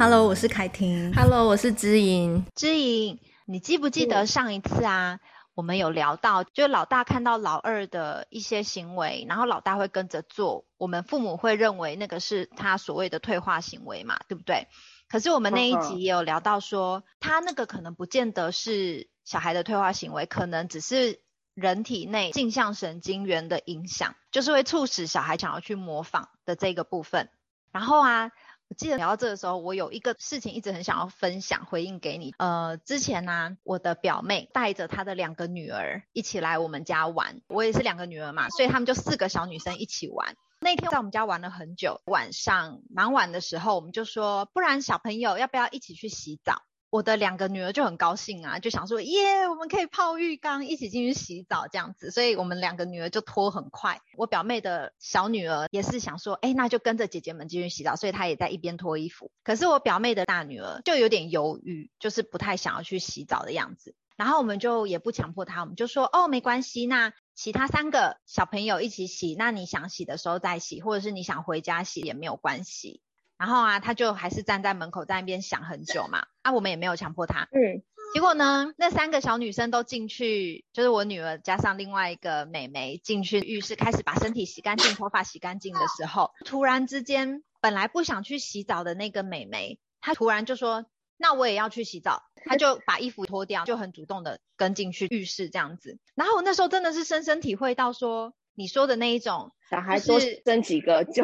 Hello，我是凯婷。Hello，我是知莹。知莹，你记不记得上一次啊？我们有聊到，就老大看到老二的一些行为，然后老大会跟着做，我们父母会认为那个是他所谓的退化行为嘛，对不对？可是我们那一集也有聊到说，他那个可能不见得是小孩的退化行为，可能只是。人体内镜像神经元的影响，就是会促使小孩想要去模仿的这个部分。然后啊，我记得聊到这个时候，我有一个事情一直很想要分享，回应给你。呃，之前呢、我的表妹带着她的两个女儿一起来我们家玩，我也是两个女儿嘛，所以他们就四个小女生一起玩。那天在我们家玩了很久，晚上蛮晚的时候，我们就说，不然小朋友要不要一起去洗澡？我的两个女儿就很高兴啊，就想说耶，我们可以泡浴缸，一起进去洗澡这样子，所以我们两个女儿就脱很快。我表妹的小女儿也是想说，哎，那就跟着姐姐们进去洗澡，所以她也在一边脱衣服。可是我表妹的大女儿就有点犹豫，就是不太想要去洗澡的样子。然后我们就也不强迫她，我们就说哦，没关系，那其他三个小朋友一起洗，那你想洗的时候再洗，或者是你想回家洗也没有关系。然后啊，他就还是站在门口在那边想很久嘛。啊，我们也没有强迫他。嗯。结果呢，那三个小女生都进去，就是我女儿加上另外一个妹妹进去浴室，开始把身体洗干净、头发洗干净的时候，突然之间，本来不想去洗澡的那个妹妹，她突然就说：“那我也要去洗澡。”她就把衣服脱掉，就很主动的跟进去浴室这样子。然后我那时候真的是深深体会到说。你说的那一种，小孩多生几个就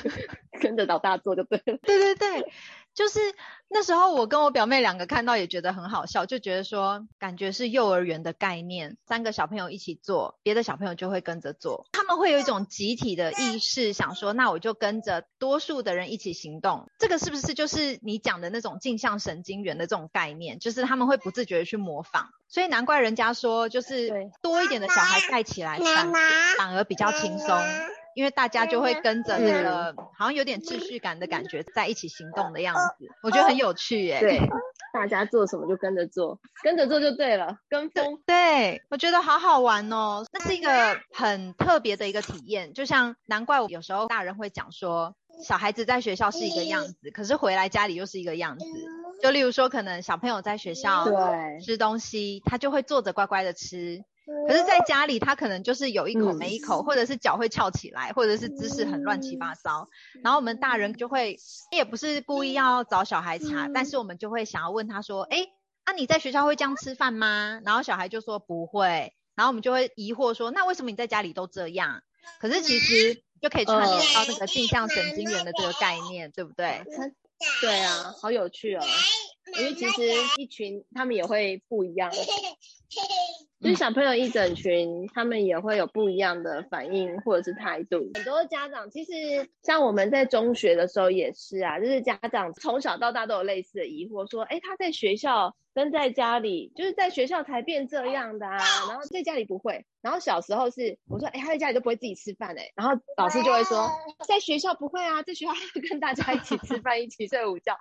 跟着老大做就对了。对对对。就是那时候，我跟我表妹两个看到也觉得很好笑，就觉得说，感觉是幼儿园的概念，三个小朋友一起做，别的小朋友就会跟着做，他们会有一种集体的意识，想说，那我就跟着多数的人一起行动。这个是不是就是你讲的那种镜像神经元的这种概念？就是他们会不自觉的去模仿，所以难怪人家说，就是多一点的小孩带起来反反而比较轻松。因为大家就会跟着那个好像有点秩序感的感觉，在一起行动的样子，我觉得很有趣耶。对，大家做什么就跟着做，跟着做就对了，跟风。对，我觉得好好玩哦，那是一个很特别的一个体验。就像难怪我有时候大人会讲说，小孩子在学校是一个样子，可是回来家里又是一个样子。就例如说，可能小朋友在学校吃东西，他就会坐着乖乖的吃。可是，在家里，他可能就是有一口没一口，嗯、或者是脚会翘起来，或者是姿势很乱七八糟。嗯、然后我们大人就会，也不是故意要找小孩茬，嗯、但是我们就会想要问他说：“哎，那、啊、你在学校会这样吃饭吗？”然后小孩就说不会。然后我们就会疑惑说：“那为什么你在家里都这样？”可是其实就可以串联到那个镜像神经元的这个概念，对不对？对啊，好有趣哦。因为其实一群他们也会不一样。就是小朋友一整群，他们也会有不一样的反应或者是态度。很多家长其实像我们在中学的时候也是啊，就是家长从小到大都有类似的疑惑，说，哎，他在学校跟在家里，就是在学校才变这样的啊，然后在家里不会。然后小时候是我说，哎，他在家里都不会自己吃饭哎，然后老师就会说，在学校不会啊，在学校跟大家一起吃饭，一起睡午觉，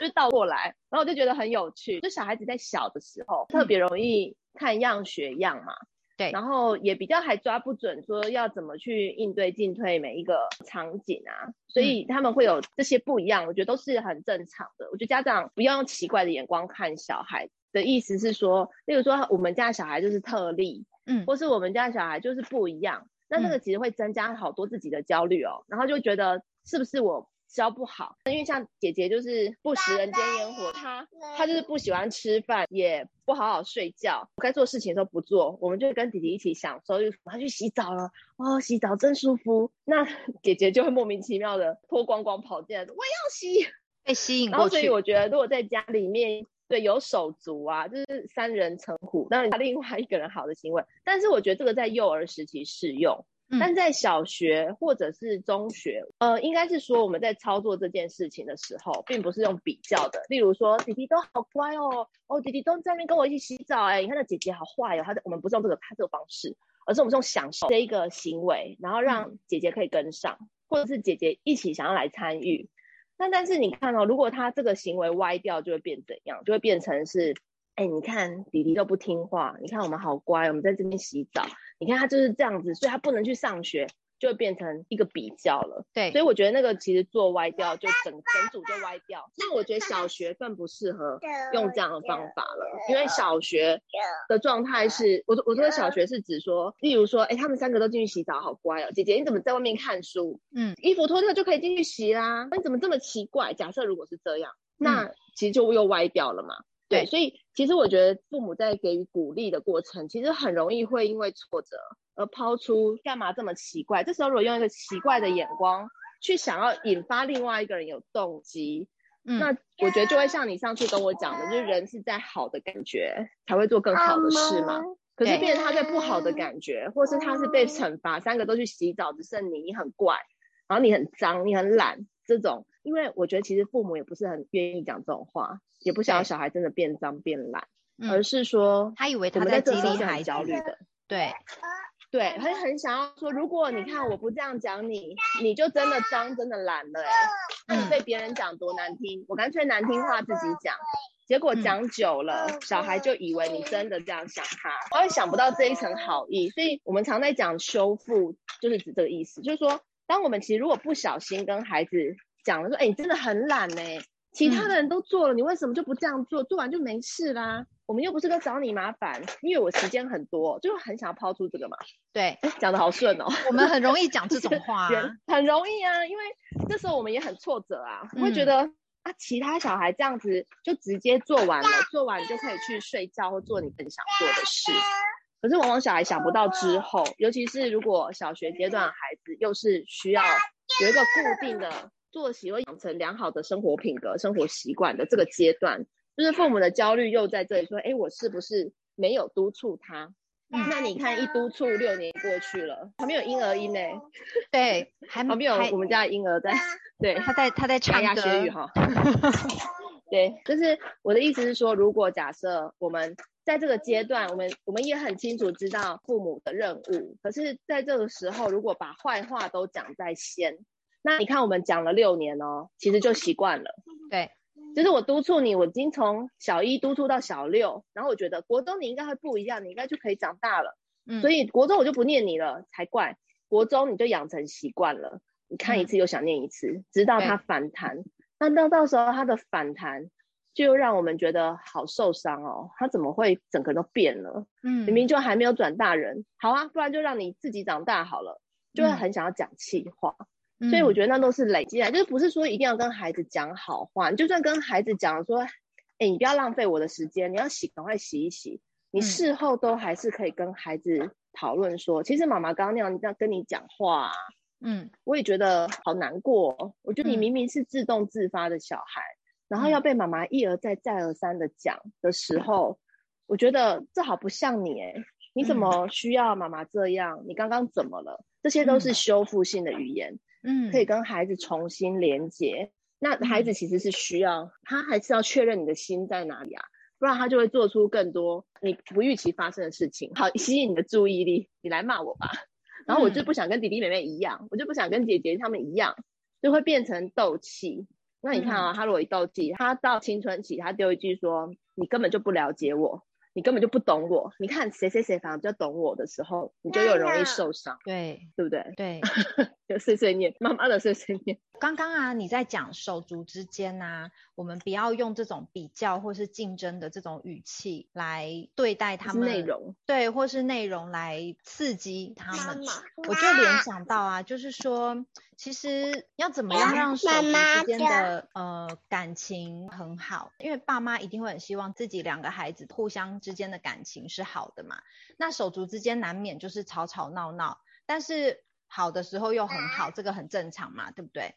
就倒过来。然后我就觉得很有趣，就小孩子在小的时候特别容易。看样学样嘛，对，然后也比较还抓不准，说要怎么去应对进退每一个场景啊，所以他们会有这些不一样，我觉得都是很正常的。我觉得家长不要用奇怪的眼光看小孩的意思是说，例如说我们家小孩就是特例，嗯，或是我们家小孩就是不一样，那这个其实会增加好多自己的焦虑哦，然后就觉得是不是我。教不好，因为像姐姐就是不食人间烟火，她她就是不喜欢吃饭，也不好好睡觉，该做事情的时候不做，我们就跟弟弟一起享受，就她去洗澡了，哦，洗澡真舒服，那 姐姐就会莫名其妙的脱光光跑进来，我要洗，被吸引过去。然后所以我觉得，如果在家里面，对，有手足啊，就是三人成虎，当然另外一个人好的行为，但是我觉得这个在幼儿时期适用。但在小学或者是中学，呃，应该是说我们在操作这件事情的时候，并不是用比较的。例如说，弟弟都好乖哦，哦，弟弟都在那边跟我一起洗澡，哎，你看那姐姐好坏哦。他的我们不是用这个他这个方式，而是我们是用享受这一个行为，然后让姐姐可以跟上，嗯、或者是姐姐一起想要来参与。那但是你看哦，如果他这个行为歪掉，就会变怎样？就会变成是。哎，你看弟弟都不听话，你看我们好乖，我们在这边洗澡，你看他就是这样子，所以他不能去上学，就会变成一个比较了。对，所以我觉得那个其实做歪掉，就整整组就歪掉。那我觉得小学更不适合用这样的方法了，因为小学的状态是，我我说小学是指说，例如说，哎，他们三个都进去洗澡，好乖哦。姐姐你怎么在外面看书？嗯，衣服脱掉就可以进去洗啦。那你怎么这么奇怪？假设如果是这样，那其实就又歪掉了嘛。对，所以其实我觉得父母在给予鼓励的过程，其实很容易会因为挫折而抛出干嘛这么奇怪。这时候如果用一个奇怪的眼光去想要引发另外一个人有动机，嗯，那我觉得就会像你上次跟我讲的，就是人是在好的感觉才会做更好的事嘛。可是变成他在不好的感觉，或是他是被惩罚，三个都去洗澡，只剩你，你很怪，然后你很脏，你很懒，这种。因为我觉得其实父母也不是很愿意讲这种话，也不想要小孩真的变脏变懒，而是说他以为他在激励孩子焦虑。的，对，对，他很想要说，如果你看我不这样讲你，你就真的脏真的懒了，那你被别人讲多难听，我干脆难听话自己讲，结果讲久了，小孩就以为你真的这样想他，他会想不到这一层好意，所以我们常在讲修复，就是指这个意思，就是说，当我们其实如果不小心跟孩子。讲了说，哎、欸，你真的很懒呢、欸。其他的人都做了，嗯，你为什么就不这样做？做完就没事啦。我们又不是在找你麻烦，因为我时间很多，就很想要抛出这个嘛。对，讲得好顺哦。我们很容易讲这种 话，啊，很容易啊，因为这时候我们也很挫折啊，会觉得、嗯、啊，其他小孩这样子就直接做完了，做完就可以去睡觉或做你更想做的事。可是往往小孩想不到之后，尤其是如果小学阶段的孩子又是需要有一个固定的。作息会养成良好的生活品格、生活习惯的这个阶段，就是父母的焦虑又在这里说：哎，我是不是没有督促他？嗯、那你看，一督促六年过去了，旁边有婴儿音呢。对，还旁边有我们家的婴儿在。对，他在他在唱歌。学语哈。对，就是我的意思是说，如果假设我们在这个阶段，我们我们也很清楚知道父母的任务，可是在这个时候，如果把坏话都讲在先。那你看，我们讲了六年哦，其实就习惯了。对，就是我督促你，我已经从小一督促到小六，然后我觉得国中你应该会不一样，你应该就可以长大了。嗯，所以国中我就不念你了，才怪。国中你就养成习惯了，你看一次又想念一次，嗯、直到他反弹。那到到时候他的反弹，就让我们觉得好受伤哦。他怎么会整个都变了？嗯，明明就还没有转大人。好啊，不然就让你自己长大好了，就会很想要讲气话。嗯所以我觉得那都是累积来，就是不是说一定要跟孩子讲好话，你就算跟孩子讲说，哎，你不要浪费我的时间，你要洗赶快洗一洗，你事后都还是可以跟孩子讨论说，其实妈妈刚刚那样在跟你讲话，嗯，我也觉得好难过，我觉得你明明是自动自发的小孩，然后要被妈妈一而再再而三的讲的时候，我觉得这好不像你哎，你怎么需要妈妈这样？你刚刚怎么了？这些都是修复性的语言。嗯，可以跟孩子重新连接。那孩子其实是需要，他还是要确认你的心在哪里啊，不然他就会做出更多你不预期发生的事情，好吸引你的注意力。你来骂我吧，然后我就不想跟弟弟妹妹一样，我就不想跟姐姐他们一样，就会变成斗气。那你看啊，他如果一斗气，他到青春期，他丢一句说：“你根本就不了解我。”你根本就不懂我，你看谁谁谁反而比较懂我的时候，你就又容易受伤，对对不对？对，就碎碎念，妈妈的碎碎念。刚刚啊，你在讲手足之间啊，我们不要用这种比较或是竞争的这种语气来对待他们，内容对，或是内容来刺激他们。妈妈我就联想到啊，就是说。其实要怎么样让手足之间的呃感情很好？因为爸妈一定会很希望自己两个孩子互相之间的感情是好的嘛。那手足之间难免就是吵吵闹闹，但是好的时候又很好，这个很正常嘛，对不对？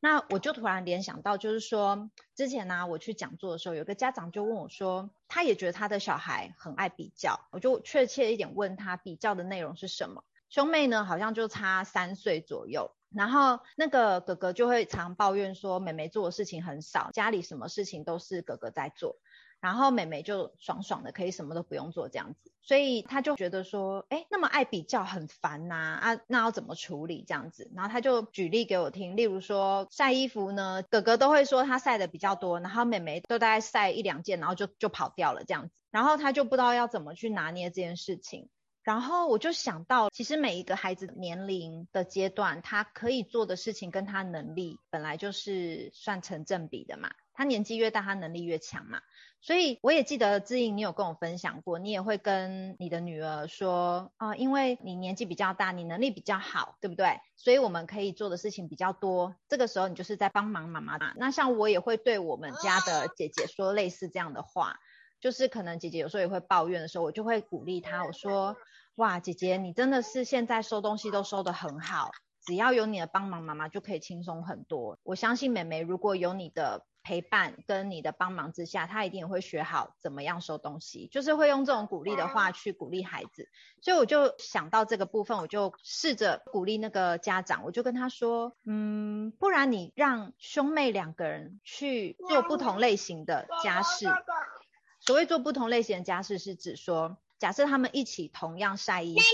那我就突然联想到，就是说之前呢，我去讲座的时候，有个家长就问我说，他也觉得他的小孩很爱比较，我就确切一点问他比较的内容是什么？兄妹呢，好像就差三岁左右。然后那个哥哥就会常抱怨说，妹妹做的事情很少，家里什么事情都是哥哥在做，然后妹妹就爽爽的可以什么都不用做这样子，所以他就觉得说，哎，那么爱比较很烦呐，啊，那要怎么处理这样子？然后他就举例给我听，例如说晒衣服呢，哥哥都会说他晒的比较多，然后妹妹都大概晒一两件，然后就就跑掉了这样子，然后他就不知道要怎么去拿捏这件事情。然后我就想到，其实每一个孩子年龄的阶段，他可以做的事情跟他能力本来就是算成正比的嘛。他年纪越大，他能力越强嘛。所以我也记得姿莹，你有跟我分享过，你也会跟你的女儿说啊、因为你年纪比较大，你能力比较好，对不对？所以我们可以做的事情比较多。这个时候你就是在帮忙妈妈嘛。那像我也会对我们家的姐姐说类似这样的话，就是可能姐姐有时候也会抱怨的时候，我就会鼓励她，我说哇，姐姐你真的是现在收东西都收得很好，只要有你的帮忙，妈妈就可以轻松很多。我相信妹妹如果有你的。陪伴跟你的帮忙之下，她一定也会学好怎么样收东西，就是会用这种鼓励的话去鼓励孩子。所以我就想到这个部分，我就试着鼓励那个家长，我就跟他说，嗯，不然你让兄妹两个人去做不同类型的家事。所谓做不同类型的家事，是指说。假设他们一起同样晒衣服，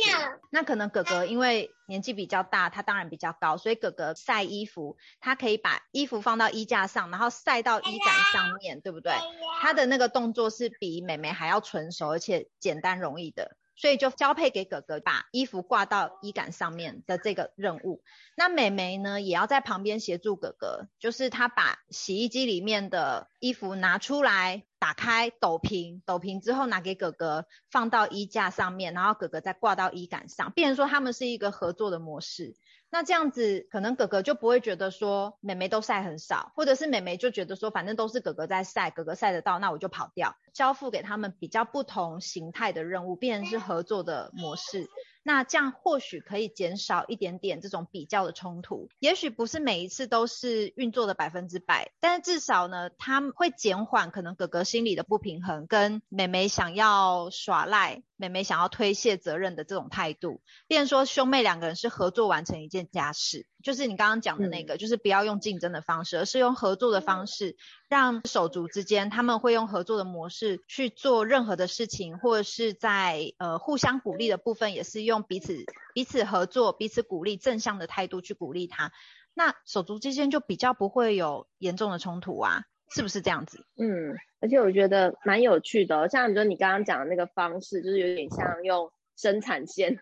那可能哥哥因为年纪比较大，他当然比较高，所以哥哥晒衣服，他可以把衣服放到衣架上，然后晒到衣杆上面，对不对？他的那个动作是比妹妹还要纯熟，而且简单容易的。所以就交配给哥哥，把衣服挂到衣杆上面的这个任务。那妹妹呢，也要在旁边协助哥哥，就是她把洗衣机里面的衣服拿出来，打开斗平，斗平之后拿给哥哥，放到衣架上面，然后哥哥再挂到衣杆上。变成说他们是一个合作的模式。那这样子，可能哥哥就不会觉得说妹妹都晒很少，或者是妹妹就觉得说反正都是哥哥在晒，哥哥晒得到，那我就跑掉。交付给他们比较不同形态的任务，变成是合作的模式。那这样或许可以减少一点点这种比较的冲突，也许不是每一次都是运作的百分之百，但是至少呢，他会减缓可能哥哥心里的不平衡，跟妹妹想要耍赖、妹妹想要推卸责任的这种态度，变成说兄妹两个人是合作完成一件家事，就是你刚刚讲的那个，嗯、就是不要用竞争的方式，而是用合作的方式。让手足之间，他们会用合作的模式去做任何的事情，或者是在呃互相鼓励的部分，也是用彼此彼此合作、彼此鼓励正向的态度去鼓励他。那手足之间就比较不会有严重的冲突啊，是不是这样子？嗯，而且我觉得蛮有趣的，像你说你刚刚讲的那个方式，就是有点像用生产线。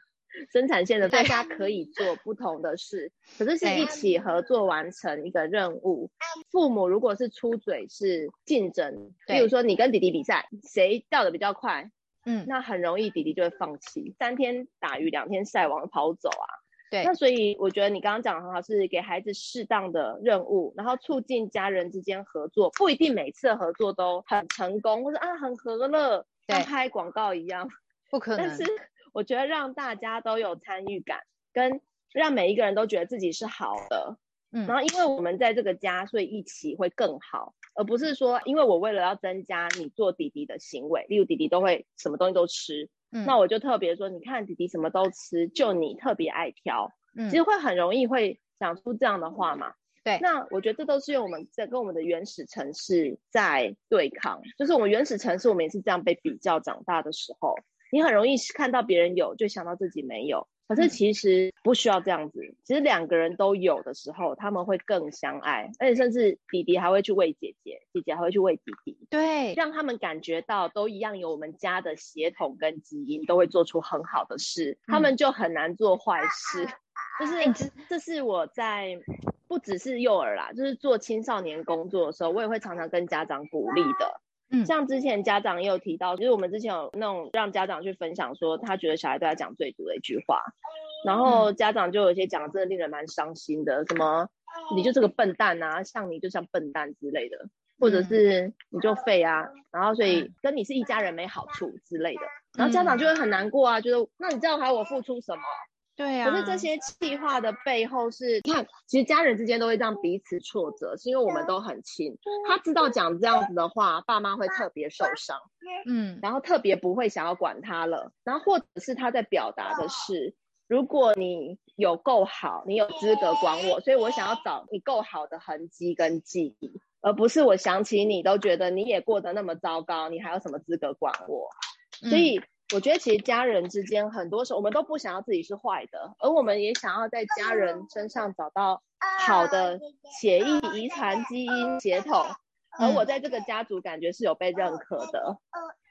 生产线的大家可以做不同的事，可是是一起合作完成一个任务。父母如果是出嘴是竞争，比如说你跟弟弟比赛，谁掉的比较快，嗯，那很容易弟弟就会放弃，三天打鱼两天晒网跑走啊。对，那所以我觉得你刚刚讲的很好，是给孩子适当的任务，然后促进家人之间合作，不一定每次合作都很成功，或者啊很和乐，像拍广告一样，不可能。但是我觉得让大家都有参与感，跟让每一个人都觉得自己是好的，嗯，然后因为我们在这个家，所以一起会更好，而不是说因为我为了要增加你做弟弟的行为，例如弟弟都会什么东西都吃，嗯，那我就特别说，你看弟弟什么都吃，就你特别爱挑，嗯，其实会很容易会讲出这样的话嘛，对，那我觉得这都是用我们在跟我们的原始城市在对抗，就是我们原始城市，我们也是这样被比较长大的时候。你很容易看到别人有，就想到自己没有。可是其实不需要这样子。嗯、其实两个人都有的时候，他们会更相爱，而且甚至弟弟还会去喂姐姐，姐姐还会去喂弟弟。对，让他们感觉到都一样有我们家的血统跟基因，都会做出很好的事，嗯、他们就很难做坏事。就是这是我在不只是幼儿啦，就是做青少年工作的时候，我也会常常跟家长鼓励的。嗯，像之前家长也有提到，就是我们之前有那种让家长去分享，说他觉得小孩对他讲最毒的一句话，然后家长就有一些讲，真的令人蛮伤心的，什么你就是个笨蛋啊，像你就像笨蛋之类的，或者是你就废啊，然后所以跟你是一家人没好处之类的，然后家长就会很难过啊，觉得那你知道还要我付出什么？对啊，可是这些气话的背后是，你看，其实家人之间都会这样彼此挫折，是因为我们都很亲。他知道讲这样子的话，爸妈会特别受伤，嗯，然后特别不会想要管他了。然后或者是他在表达的是，如果你有够好，你有资格管我，所以我想要找你够好的痕迹跟记忆，而不是我想起你都觉得你也过得那么糟糕，你还有什么资格管我？所以。嗯我觉得其实家人之间很多时候我们都不想要自己是坏的，而我们也想要在家人身上找到好的血液遗传基因血统，而我在这个家族感觉是有被认可的。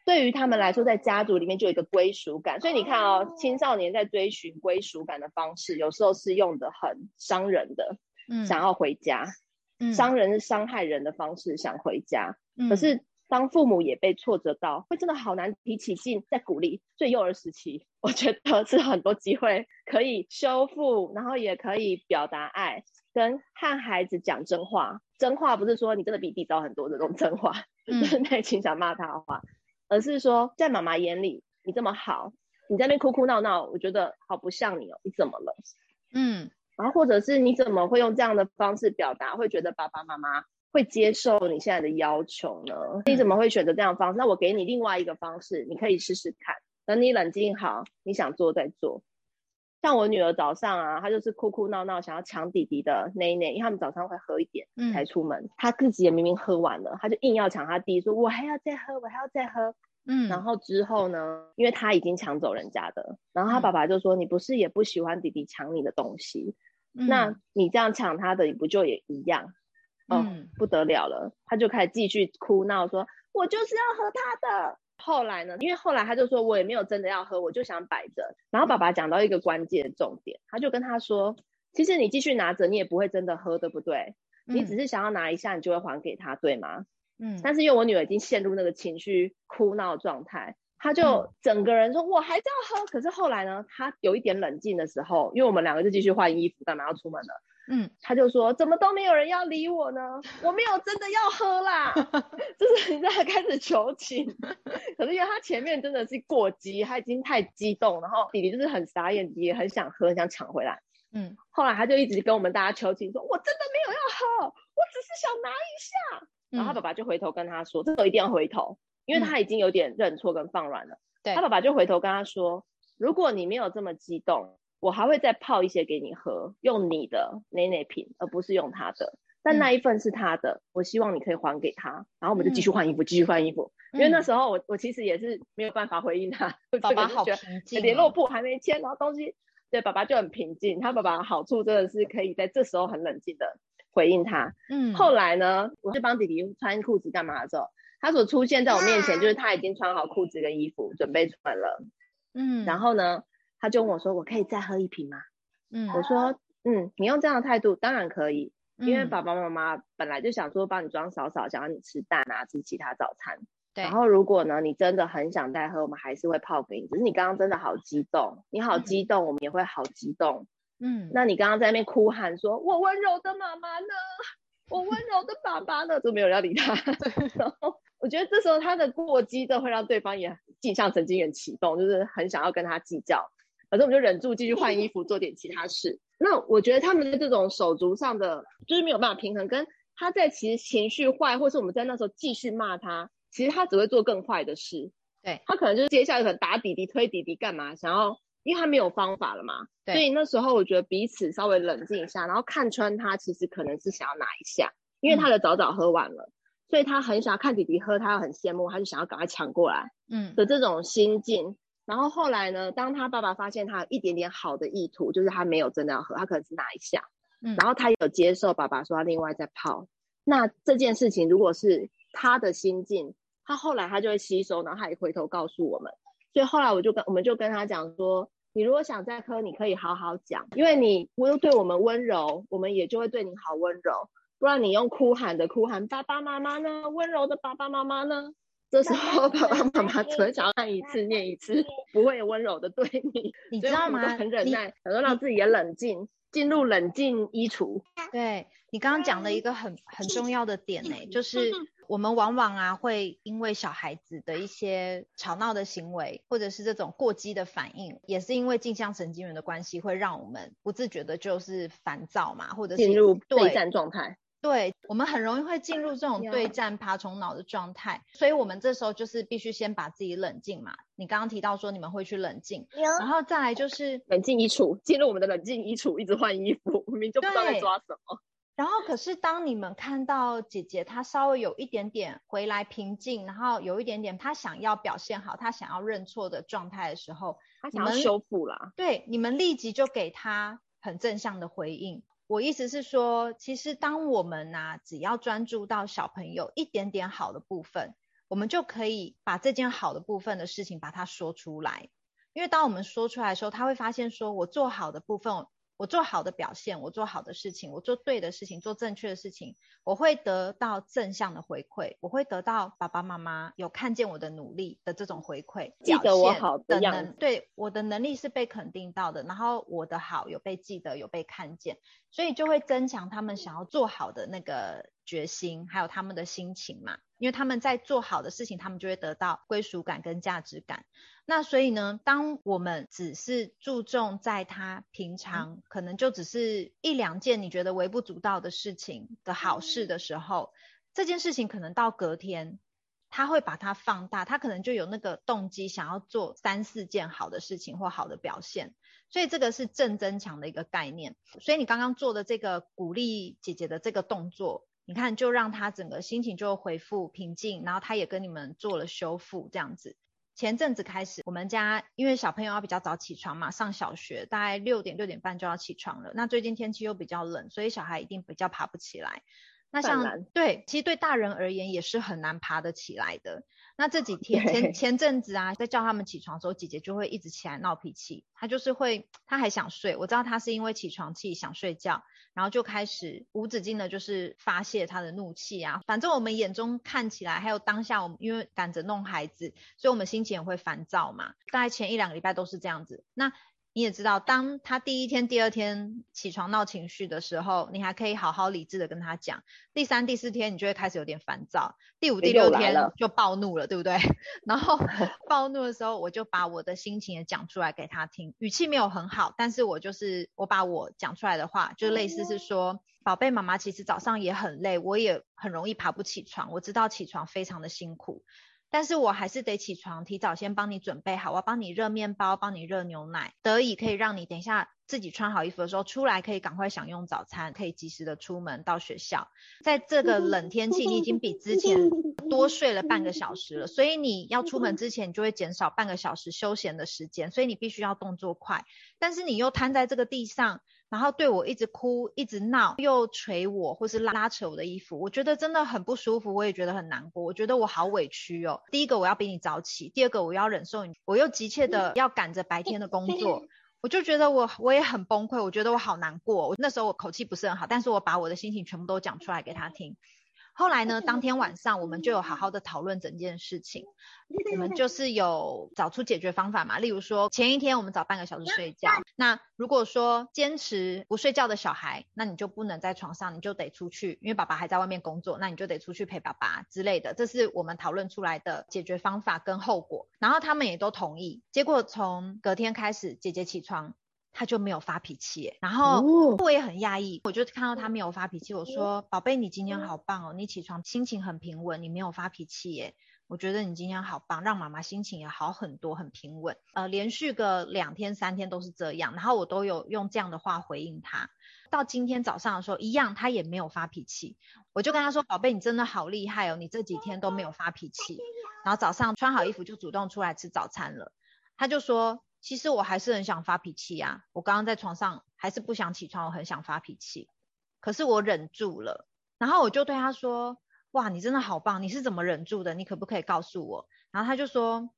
对于他们来说，在家族里面就有一个归属感。所以你看哦，青少年在追寻归属感的方式，有时候是用的很伤人的，嗯，想要回家，嗯，伤人是伤害人的方式，想回家，嗯，可是。当父母也被挫折到，会真的好难提起劲再鼓励。所以幼儿时期，我觉得是很多机会可以修复，然后也可以表达爱，跟和孩子讲真话。真话不是说你真的比弟弟糟很多这种真话，就是内心想骂他的话，而是说在妈妈眼里你这么好，你在那边哭哭闹闹，我觉得好不像你哦，你怎么了？嗯，然后或者是你怎么会用这样的方式表达，会觉得爸爸妈妈。会接受你现在的要求呢？你怎么会选择这样的方式？那我给你另外一个方式，你可以试试看。等你冷静好，你想做再做。像我女儿早上啊，她就是哭哭闹闹，想要抢弟弟的奶奶，因为他们早上会喝一点才出门。她自己也明明喝完了，她就硬要抢她弟，说我还要再喝，我还要再喝。嗯，然后之后呢，因为她已经抢走人家的，然后她爸爸就说：“你不是也不喜欢弟弟抢你的东西？那你这样抢他的，你不就也一样？”哦，不得了了，他就开始继续哭闹，说：“我就是要喝他的。”后来呢，因为后来他就说：“我也没有真的要喝，我就想摆着。”然后爸爸讲到一个关键重点，他就跟他说：“其实你继续拿着，你也不会真的喝，对不对？你只是想要拿一下，你就会还给他，对吗？”嗯。但是因为我女儿已经陷入那个情绪哭闹状态，他就整个人说：“我还是要喝。”可是后来呢，他有一点冷静的时候，因为我们两个就继续换衣服，干嘛要出门了？嗯，他就说怎么都没有人要理我呢？我没有真的要喝啦，就是你知道他开始求情，可是因为他前面真的是过激，他已经太激动，然后弟弟就是很傻眼，也很想喝，很想抢回来。嗯，后来他就一直跟我们大家求情，说我真的没有要喝，我只是想拿一下。然后他爸爸就回头跟他说，这时候一定要回头，因为他已经有点认错跟放软了。对，他爸爸就回头跟他说，如果你没有这么激动。我还会再泡一些给你喝，用你的奶奶瓶，而不是用他的。但那一份是他的，嗯、我希望你可以还给他。然后我们就继续换衣服，继、嗯、续换衣服。因为那时候我我其实也是没有办法回应他。爸 爸好平静、哦。联络簿还没签，然后东西对爸爸就很平静。他爸爸的好处真的是可以在这时候很冷静的回应他。嗯。后来呢，我是帮弟弟穿裤子干嘛的时候，他所出现在我面前 就是他已经穿好裤子跟衣服，准备出门了。嗯。然后呢？他就问我说：“我可以再喝一瓶吗？”嗯，我说：“嗯，你用这样的态度当然可以，因为爸爸妈妈本来就想说帮你装少少，想要你吃蛋啊，吃其他早餐。对。然后如果呢，你真的很想再喝，我们还是会泡给你。只是你刚刚真的好激动，你好激动，嗯、我们也会好激动。嗯，那你刚刚在那边哭喊说：‘我温柔的妈妈呢？我温柔的爸爸呢？’就没有人要理他。然后我觉得这时候他的过激，都会让对方也镜像神经元启动，就是很想要跟他计较。”反正我们就忍住继续换衣服，做点其他事。那我觉得他们的这种手足上的就是没有办法平衡，跟他在其实情绪坏，或是我们在那时候继续骂他，其实他只会做更坏的事。对，他可能就是接下来可能打弟弟、推弟弟干嘛，想要，因为他没有方法了嘛。所以那时候我觉得彼此稍微冷静一下，然后看穿他其实可能是想要拿一下，因为他的早早喝完了，嗯、所以他很想要看弟弟喝，他要很羡慕，他就想要赶快抢过来。嗯。的这种心境。然后后来呢，当他爸爸发现他有一点点好的意图，就是他没有真的要喝，他可能是拿一下，嗯，然后他有接受爸爸说他另外再泡。那这件事情如果是他的心境，他后来他就会吸收，然后他也回头告诉我们。所以后来我就跟我们就跟他讲说，你如果想再喝，你可以好好讲，因为你温对我们温柔，我们也就会对你好温柔。不然你用哭喊的哭喊，爸爸妈妈呢？温柔的爸爸妈妈呢？这时候爸爸妈妈只会想要看一次念一次，不会温柔的对你，你知道吗？都很忍耐，想说让自己也冷静，进入冷静衣橱。对，你刚刚讲了一个很很重要的点呢，就是我们往往啊会因为小孩子的一些吵闹的行为，或者是这种过激的反应，也是因为镜像神经元的关系，会让我们不自觉的就是烦躁嘛，或者是进入备战状态。对，我们很容易会进入这种对战爬虫脑的状态，所以我们这时候就是必须先把自己冷静嘛。你刚刚提到说你们会去冷静，然后再来就是冷静衣橱，进入我们的冷静衣橱，一直换衣服，明明就不知道在抓什么。然后可是当你们看到姐姐她稍微有一点点回来平静，然后有一点点她想要表现好，她想要认错的状态的时候，她想要修复啦。对，你们立即就给她很正向的回应。我意思是说，其实当我们呐、啊，只要专注到小朋友一点点好的部分，我们就可以把这件好的部分的事情把它说出来。因为当我们说出来的时候，他会发现说，我做好的部分。我做好的表现，我做好的事情，我做对的事情，做正确的事情，我会得到正向的回馈，我会得到爸爸妈妈有看见我的努力的这种回馈，记得我好的样子，对，我的能力是被肯定到的，然后我的好有被记得，有被看见，所以就会增强他们想要做好的那个决心，还有他们的心情嘛，因为他们在做好的事情，他们就会得到归属感跟价值感。那所以呢，当我们只是注重在他平常可能就只是一两件你觉得微不足道的事情的好事的时候，这件事情可能到隔天，他会把它放大，他可能就有那个动机想要做三四件好的事情或好的表现。所以这个是正增强的一个概念。所以你刚刚做的这个鼓励姐姐的这个动作，你看就让她整个心情就恢复平静，然后她也跟你们做了修复，这样子。前阵子开始，我们家因为小朋友要比较早起床嘛，上小学大概六点六点半就要起床了。那最近天气又比较冷，所以小孩一定比较爬不起来。那像对，其实对大人而言也是很难爬得起来的。那这几 天前前阵子啊，在叫他们起床的时候，姐姐就会一直起来闹脾气。她就是会，她还想睡。我知道她是因为起床气想睡觉，然后就开始无止境的，就是发泄她的怒气啊。反正我们眼中看起来，还有当下我们因为赶着弄孩子，所以我们心情也会烦躁嘛。大概前一两个礼拜都是这样子。那你也知道，当他第一天、第二天起床闹情绪的时候，你还可以好好理智的跟他讲。第三、第四天，你就会开始有点烦躁。第五、第六天就暴怒了，对不对？然后 暴怒的时候，我就把我的心情也讲出来给他听，语气没有很好，但是我就是我把我讲出来的话，就类似是说，宝贝妈妈其实早上也很累，我也很容易爬不起床，我知道起床非常的辛苦。但是我还是得起床，提早先帮你准备好，我要帮你热面包，帮你热牛奶，得以可以让你等一下自己穿好衣服的时候出来，可以赶快享用早餐，可以及时的出门到学校。在这个冷天气，你已经比之前多睡了半个小时了，所以你要出门之前，你就会减少半个小时休闲的时间，所以你必须要动作快。但是你又瘫在这个地上。然后对我一直哭，一直闹，又捶我，或是拉扯我的衣服，我觉得真的很不舒服，我也觉得很难过，我觉得我好委屈哦。第一个我要比你早起，第二个我要忍受你，我又急切的要赶着白天的工作，我就觉得我我也很崩溃，我觉得我好难过。我那时候我口气不是很好，但是我把我的心情全部都讲出来给他听。后来呢，当天晚上我们就有好好的讨论整件事情，我们就是有找出解决方法嘛。例如说，前一天我们早半个小时睡觉。那如果说坚持不睡觉的小孩，那你就不能在床上，你就得出去，因为爸爸还在外面工作，那你就得出去陪爸爸之类的。这是我们讨论出来的解决方法跟后果，然后他们也都同意。结果从隔天开始，姐姐起床。他就没有发脾气，然后我也很讶异，我就看到他没有发脾气，我说：“宝贝，你今天好棒哦，你起床心情很平稳，你没有发脾气耶，我觉得你今天好棒，让妈妈心情也好很多，很平稳。”呃，连续个两天三天都是这样，然后我都有用这样的话回应他。到今天早上的时候，一样，他也没有发脾气，我就跟他说：“宝贝，你真的好厉害哦，你这几天都没有发脾气。”然后早上穿好衣服就主动出来吃早餐了，他就说。其实我还是很想发脾气呀，我刚刚在床上还是不想起床，我很想发脾气，可是我忍住了。然后我就对他说：“哇，你真的好棒，你是怎么忍住的？你可不可以告诉我？”然后他就说：“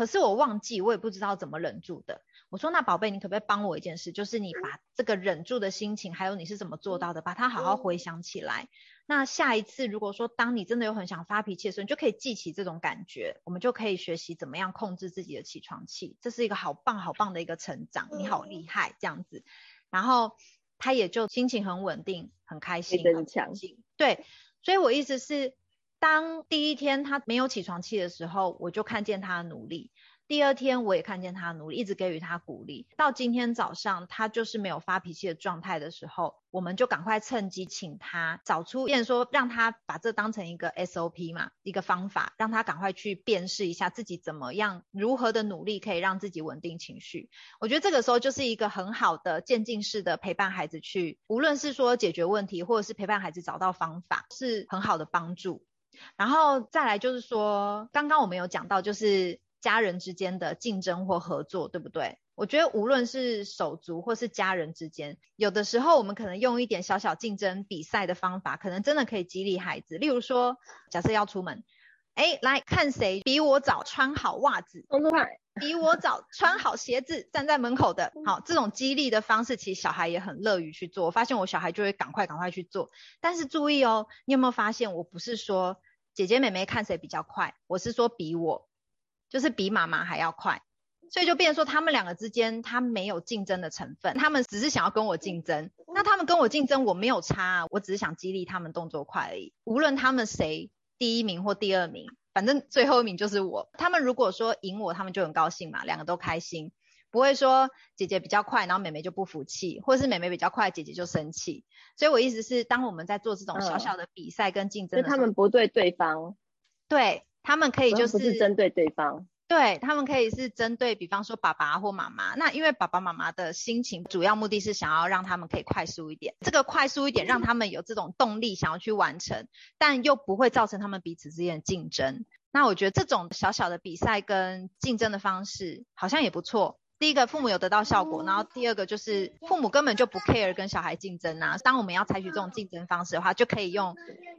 可是我忘记，我也不知道怎么忍住的。”我说：“那宝贝，你可不可以帮我一件事？就是你把这个忍住的心情，还有你是怎么做到的，把它好好回想起来。”那下一次，如果说当你真的有很想发脾气的时候，你就可以记起这种感觉，我们就可以学习怎么样控制自己的起床气。这是一个好棒好棒的一个成长，你好厉害这样子。然后他也就心情很稳定，很开心，很强劲。对，所以我意思是，当第一天他没有起床气的时候，我就看见他努力。第二天我也看见他努力，一直给予他鼓励。到今天早上，他就是没有发脾气的状态的时候，我们就赶快趁机请他找出，变说让他把这当成一个 SOP 嘛，一个方法，让他赶快去辨识一下自己怎么样，如何的努力可以让自己稳定情绪。我觉得这个时候就是一个很好的渐进式的陪伴孩子去，无论是说解决问题，或者是陪伴孩子找到方法，是很好的帮助。然后再来就是说，刚刚我们有讲到就是。家人之间的竞争或合作，对不对？我觉得无论是手足或是家人之间，有的时候我们可能用一点小小竞争比赛的方法，可能真的可以激励孩子。例如说，假设要出门，哎，来看谁比我早穿好袜子，动作快，比我早穿好鞋子，站在门口的。好，这种激励的方式，其实小孩也很乐于去做。我发现我小孩就会赶快赶快去做。但是注意哦，你有没有发现，我不是说姐姐妹妹看谁比较快，我是说比我，就是比妈妈还要快。所以就变说，他们两个之间他没有竞争的成分，他们只是想要跟我竞争。那他们跟我竞争，我没有差，我只是想激励他们动作快而已。无论他们谁第一名或第二名，反正最后一名就是我。他们如果说赢我，他们就很高兴嘛，两个都开心，不会说姐姐比较快，然后妹妹就不服气，或是妹妹比较快，姐姐就生气。所以我意思是，当我们在做这种小小的比赛跟竞争的时候，嗯，他们不对对方，对，他们可以就是是针对对方。对，他们可以是针对，比方说爸爸或妈妈。那因为爸爸妈妈的心情，主要目的是想要让他们可以快速一点。这个快速一点，让他们有这种动力想要去完成，但又不会造成他们彼此之间的竞争。那我觉得这种小小的比赛跟竞争的方式好像也不错。第一个，父母有得到效果，然后第二个就是父母根本就不 care 跟小孩竞争啊。当我们要采取这种竞争方式的话，就可以用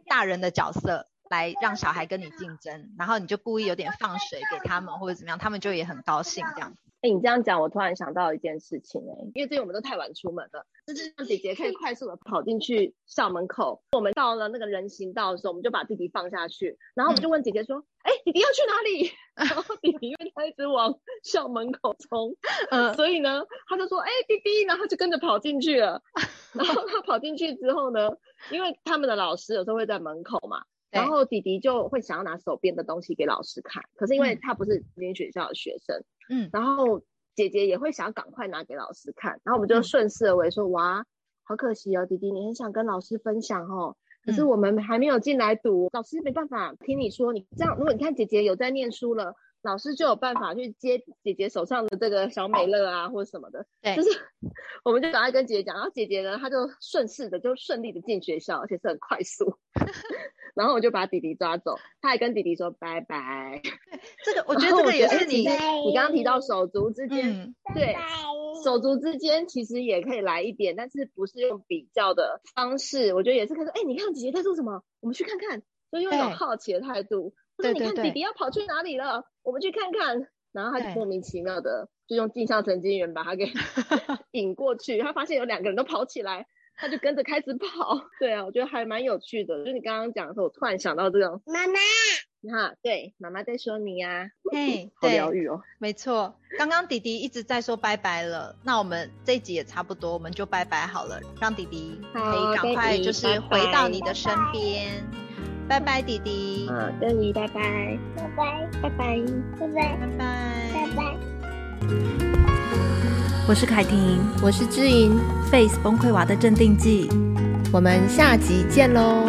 大人的角色。来让小孩跟你竞争，然后你就故意有点放水给他们或者怎么样，他们就也很高兴这样。哎、欸，你这样讲，我突然想到一件事情哎、欸，因为最近我们都太晚出门了，就是让姐姐可以快速的跑进去校门口。我们到了那个人行道的时候，我们就把弟弟放下去，然后我们就问姐姐说：“哎、嗯欸，弟弟要去哪里？” 然后弟弟因为他一直往校门口冲，嗯，所以呢，他就说：“哎、欸，弟弟。”然后就跟着跑进去了。然后他跑进去之后呢，因为他们的老师有时候会在门口嘛。然后弟弟就会想要拿手边的东西给老师看，可是因为他不是这间学校的学生，嗯，然后姐姐也会想要赶快拿给老师看，然后我们就顺势而为说，哇，好可惜哦，弟弟你很想跟老师分享哦，可是我们还没有进来读，嗯、老师没办法听你说，你这样如果你看姐姐有在念书了。老师就有办法去接姐姐手上的这个小美乐啊，或者什么的。对，就是 我们就赶快跟姐姐讲，然后姐姐呢，她就顺势的就顺利的进学校，而且是很快速。然后我就把弟弟抓走，他还跟弟弟说拜拜。这个我觉得这个也是你你刚刚提到手足之间，嗯、对，手足之间其实也可以来一点，但是不是用比较的方式，我觉得也是可以说，哎，你看姐姐在做什么，我们去看看，就用一种好奇的态度。说你看弟弟要跑去哪里了？我们去看看。然后他就莫名其妙的就用镜像神经元把他给 引过去，他发现有两个人都跑起来，他就跟着开始跑。对啊，我觉得还蛮有趣的。就你刚刚讲的时候，我突然想到这种妈妈，你看，对，妈妈在说你呀、啊，嘿，好疗愈哦。没错，刚刚弟弟一直在说拜拜了，那我们这一集也差不多，我们就拜拜好了，让弟弟可以赶快就是回到你的身边。拜拜，弟弟。嗯，跟你拜拜，拜拜，拜拜，拜拜，拜拜，拜拜。我是凯婷，我是知音，Face 崩溃娃的镇定剂。我们下集见喽。